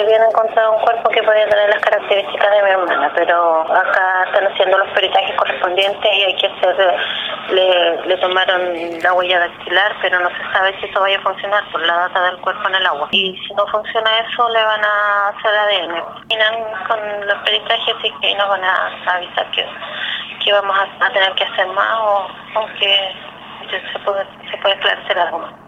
habían encontrado un cuerpo que podía tener las características de mi hermana, pero acá están haciendo los peritajes correspondientes y hay que hacer, le, le tomaron la huella dactilar, pero no se sabe si eso vaya a funcionar por la data del cuerpo en el agua. Y si no funciona eso, le van a hacer ADN. Terminan con los peritajes y que nos van a avisar que, que vamos a, tener que hacer más o, o que se puede, se puede esclarecer algo más.